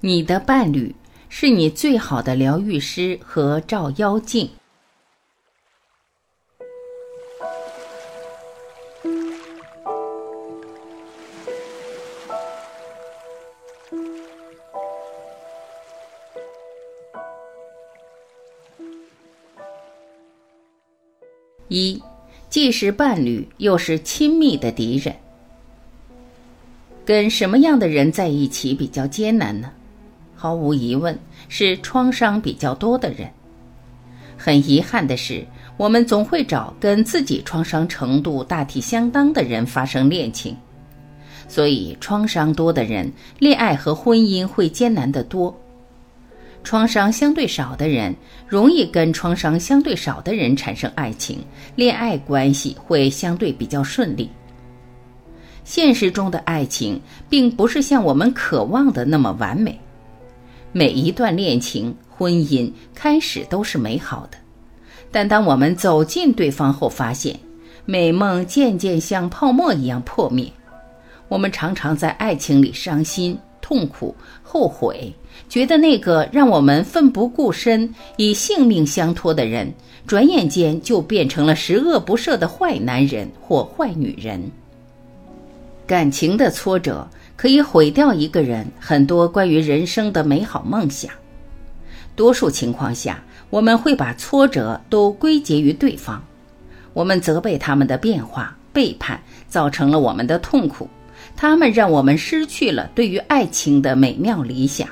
你的伴侣是你最好的疗愈师和照妖镜。一，既是伴侣，又是亲密的敌人。跟什么样的人在一起比较艰难呢？毫无疑问，是创伤比较多的人。很遗憾的是，我们总会找跟自己创伤程度大体相当的人发生恋情，所以创伤多的人，恋爱和婚姻会艰难得多。创伤相对少的人，容易跟创伤相对少的人产生爱情，恋爱关系会相对比较顺利。现实中的爱情并不是像我们渴望的那么完美。每一段恋情、婚姻开始都是美好的，但当我们走进对方后，发现美梦渐渐像泡沫一样破灭。我们常常在爱情里伤心、痛苦、后悔，觉得那个让我们奋不顾身、以性命相托的人，转眼间就变成了十恶不赦的坏男人或坏女人。感情的挫折。可以毁掉一个人很多关于人生的美好梦想。多数情况下，我们会把挫折都归结于对方，我们责备他们的变化、背叛，造成了我们的痛苦。他们让我们失去了对于爱情的美妙理想，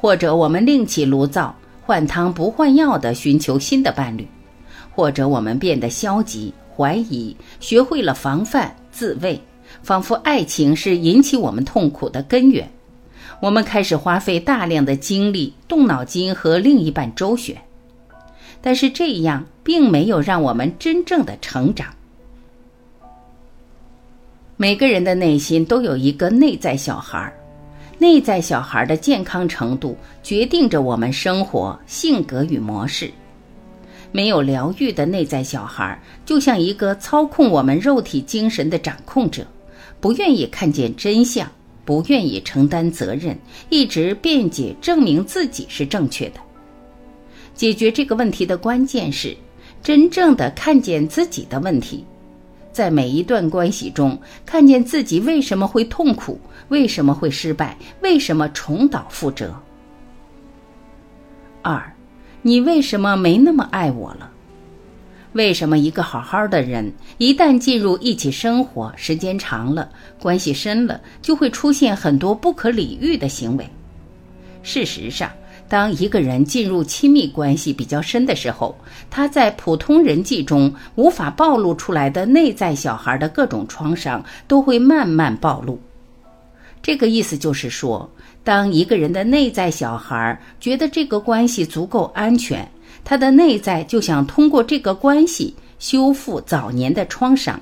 或者我们另起炉灶，换汤不换药地寻求新的伴侣，或者我们变得消极、怀疑，学会了防范、自卫。仿佛爱情是引起我们痛苦的根源，我们开始花费大量的精力，动脑筋和另一半周旋，但是这样并没有让我们真正的成长。每个人的内心都有一个内在小孩，内在小孩的健康程度决定着我们生活、性格与模式。没有疗愈的内在小孩，就像一个操控我们肉体、精神的掌控者。不愿意看见真相，不愿意承担责任，一直辩解证明自己是正确的。解决这个问题的关键是真正的看见自己的问题，在每一段关系中看见自己为什么会痛苦，为什么会失败，为什么重蹈覆辙。二，你为什么没那么爱我了？为什么一个好好的人，一旦进入一起生活，时间长了，关系深了，就会出现很多不可理喻的行为？事实上，当一个人进入亲密关系比较深的时候，他在普通人际中无法暴露出来的内在小孩的各种创伤，都会慢慢暴露。这个意思就是说，当一个人的内在小孩觉得这个关系足够安全。他的内在就想通过这个关系修复早年的创伤，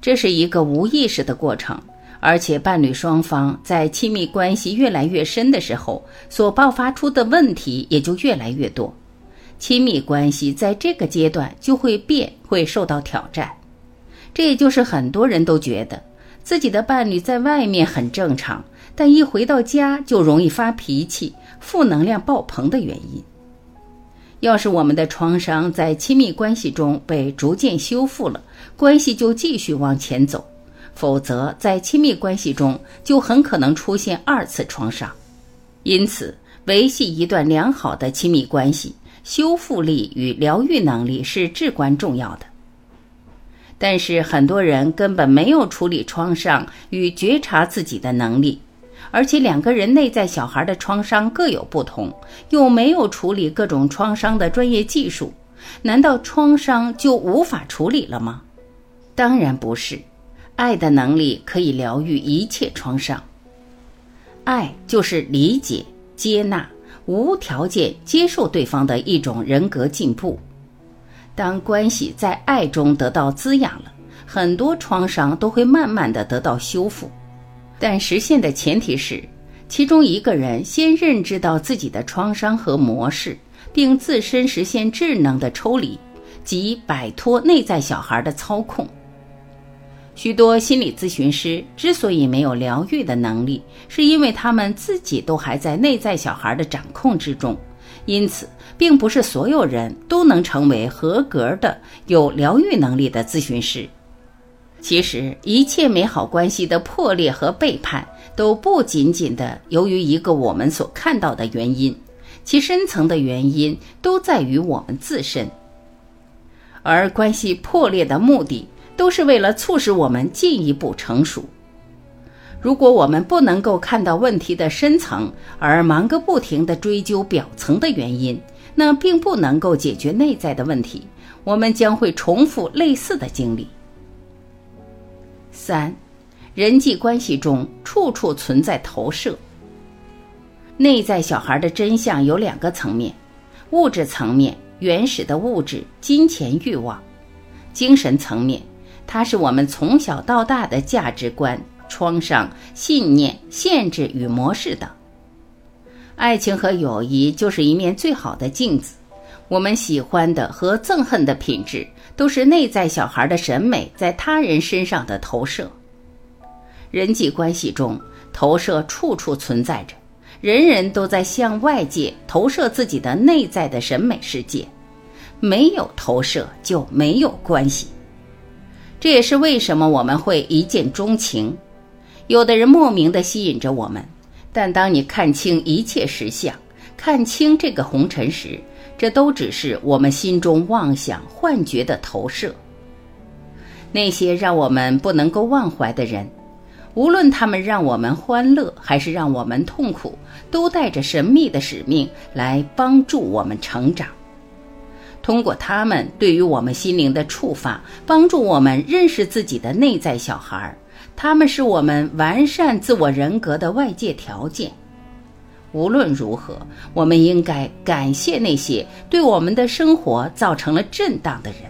这是一个无意识的过程，而且伴侣双方在亲密关系越来越深的时候，所爆发出的问题也就越来越多。亲密关系在这个阶段就会变，会受到挑战。这也就是很多人都觉得自己的伴侣在外面很正常，但一回到家就容易发脾气、负能量爆棚的原因。要是我们的创伤在亲密关系中被逐渐修复了，关系就继续往前走；否则，在亲密关系中就很可能出现二次创伤。因此，维系一段良好的亲密关系，修复力与疗愈能力是至关重要的。但是，很多人根本没有处理创伤与觉察自己的能力。而且两个人内在小孩的创伤各有不同，又没有处理各种创伤的专业技术，难道创伤就无法处理了吗？当然不是，爱的能力可以疗愈一切创伤。爱就是理解、接纳、无条件接受对方的一种人格进步。当关系在爱中得到滋养了，很多创伤都会慢慢的得到修复。但实现的前提是，其中一个人先认知到自己的创伤和模式，并自身实现智能的抽离，即摆脱内在小孩的操控。许多心理咨询师之所以没有疗愈的能力，是因为他们自己都还在内在小孩的掌控之中，因此，并不是所有人都能成为合格的有疗愈能力的咨询师。其实，一切美好关系的破裂和背叛，都不仅仅的由于一个我们所看到的原因，其深层的原因都在于我们自身。而关系破裂的目的，都是为了促使我们进一步成熟。如果我们不能够看到问题的深层，而忙个不停地追究表层的原因，那并不能够解决内在的问题。我们将会重复类似的经历。三，人际关系中处处存在投射。内在小孩的真相有两个层面：物质层面，原始的物质、金钱欲望；精神层面。它是我们从小到大的价值观、创伤、信念、限制与模式等。爱情和友谊就是一面最好的镜子，我们喜欢的和憎恨的品质，都是内在小孩的审美在他人身上的投射。人际关系中，投射处处存在着，人人都在向外界投射自己的内在的审美世界，没有投射就没有关系。这也是为什么我们会一见钟情，有的人莫名的吸引着我们，但当你看清一切实相，看清这个红尘时，这都只是我们心中妄想幻觉的投射。那些让我们不能够忘怀的人，无论他们让我们欢乐还是让我们痛苦，都带着神秘的使命来帮助我们成长。通过他们对于我们心灵的触发，帮助我们认识自己的内在小孩儿。他们是我们完善自我人格的外界条件。无论如何，我们应该感谢那些对我们的生活造成了震荡的人。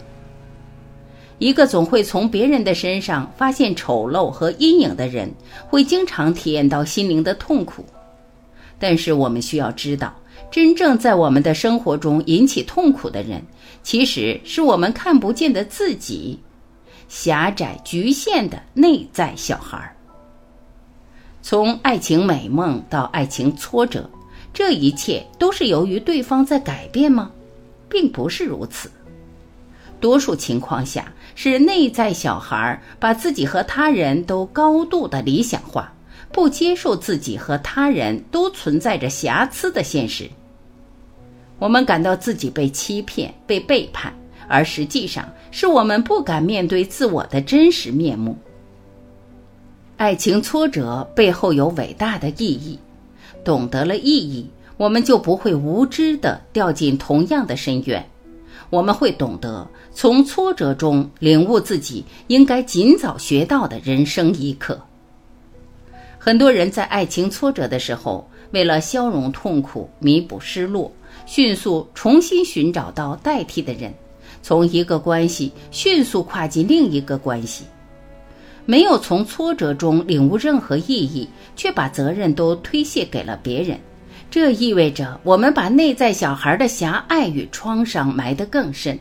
一个总会从别人的身上发现丑陋和阴影的人，会经常体验到心灵的痛苦。但是我们需要知道。真正在我们的生活中引起痛苦的人，其实是我们看不见的自己，狭窄局限的内在小孩儿。从爱情美梦到爱情挫折，这一切都是由于对方在改变吗？并不是如此。多数情况下，是内在小孩把自己和他人都高度的理想化。不接受自己和他人都存在着瑕疵的现实，我们感到自己被欺骗、被背叛，而实际上是我们不敢面对自我的真实面目。爱情挫折背后有伟大的意义，懂得了意义，我们就不会无知的掉进同样的深渊，我们会懂得从挫折中领悟自己应该尽早学到的人生一课。很多人在爱情挫折的时候，为了消融痛苦、弥补失落，迅速重新寻找到代替的人，从一个关系迅速跨进另一个关系，没有从挫折中领悟任何意义，却把责任都推卸给了别人。这意味着我们把内在小孩的狭隘与创伤埋得更深，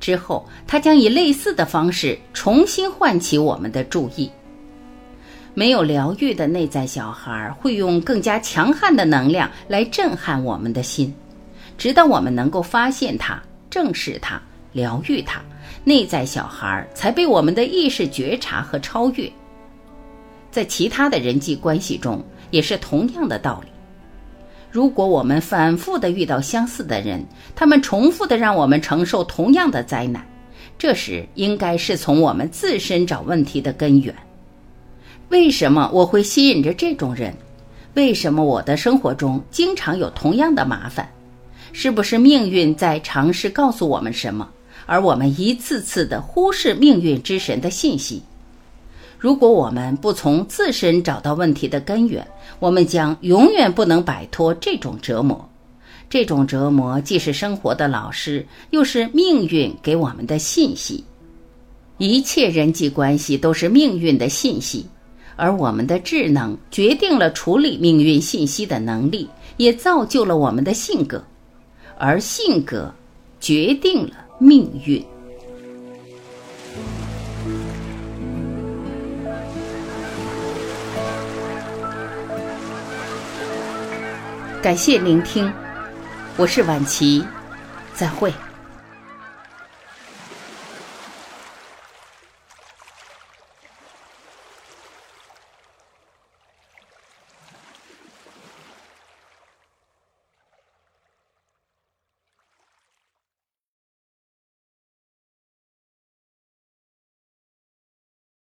之后他将以类似的方式重新唤起我们的注意。没有疗愈的内在小孩会用更加强悍的能量来震撼我们的心，直到我们能够发现它、正视它、疗愈它，内在小孩才被我们的意识觉察和超越。在其他的人际关系中也是同样的道理。如果我们反复的遇到相似的人，他们重复的让我们承受同样的灾难，这时应该是从我们自身找问题的根源。为什么我会吸引着这种人？为什么我的生活中经常有同样的麻烦？是不是命运在尝试告诉我们什么？而我们一次次的忽视命运之神的信息？如果我们不从自身找到问题的根源，我们将永远不能摆脱这种折磨。这种折磨既是生活的老师，又是命运给我们的信息。一切人际关系都是命运的信息。而我们的智能决定了处理命运信息的能力，也造就了我们的性格，而性格决定了命运。感谢聆听我是婉琪再会。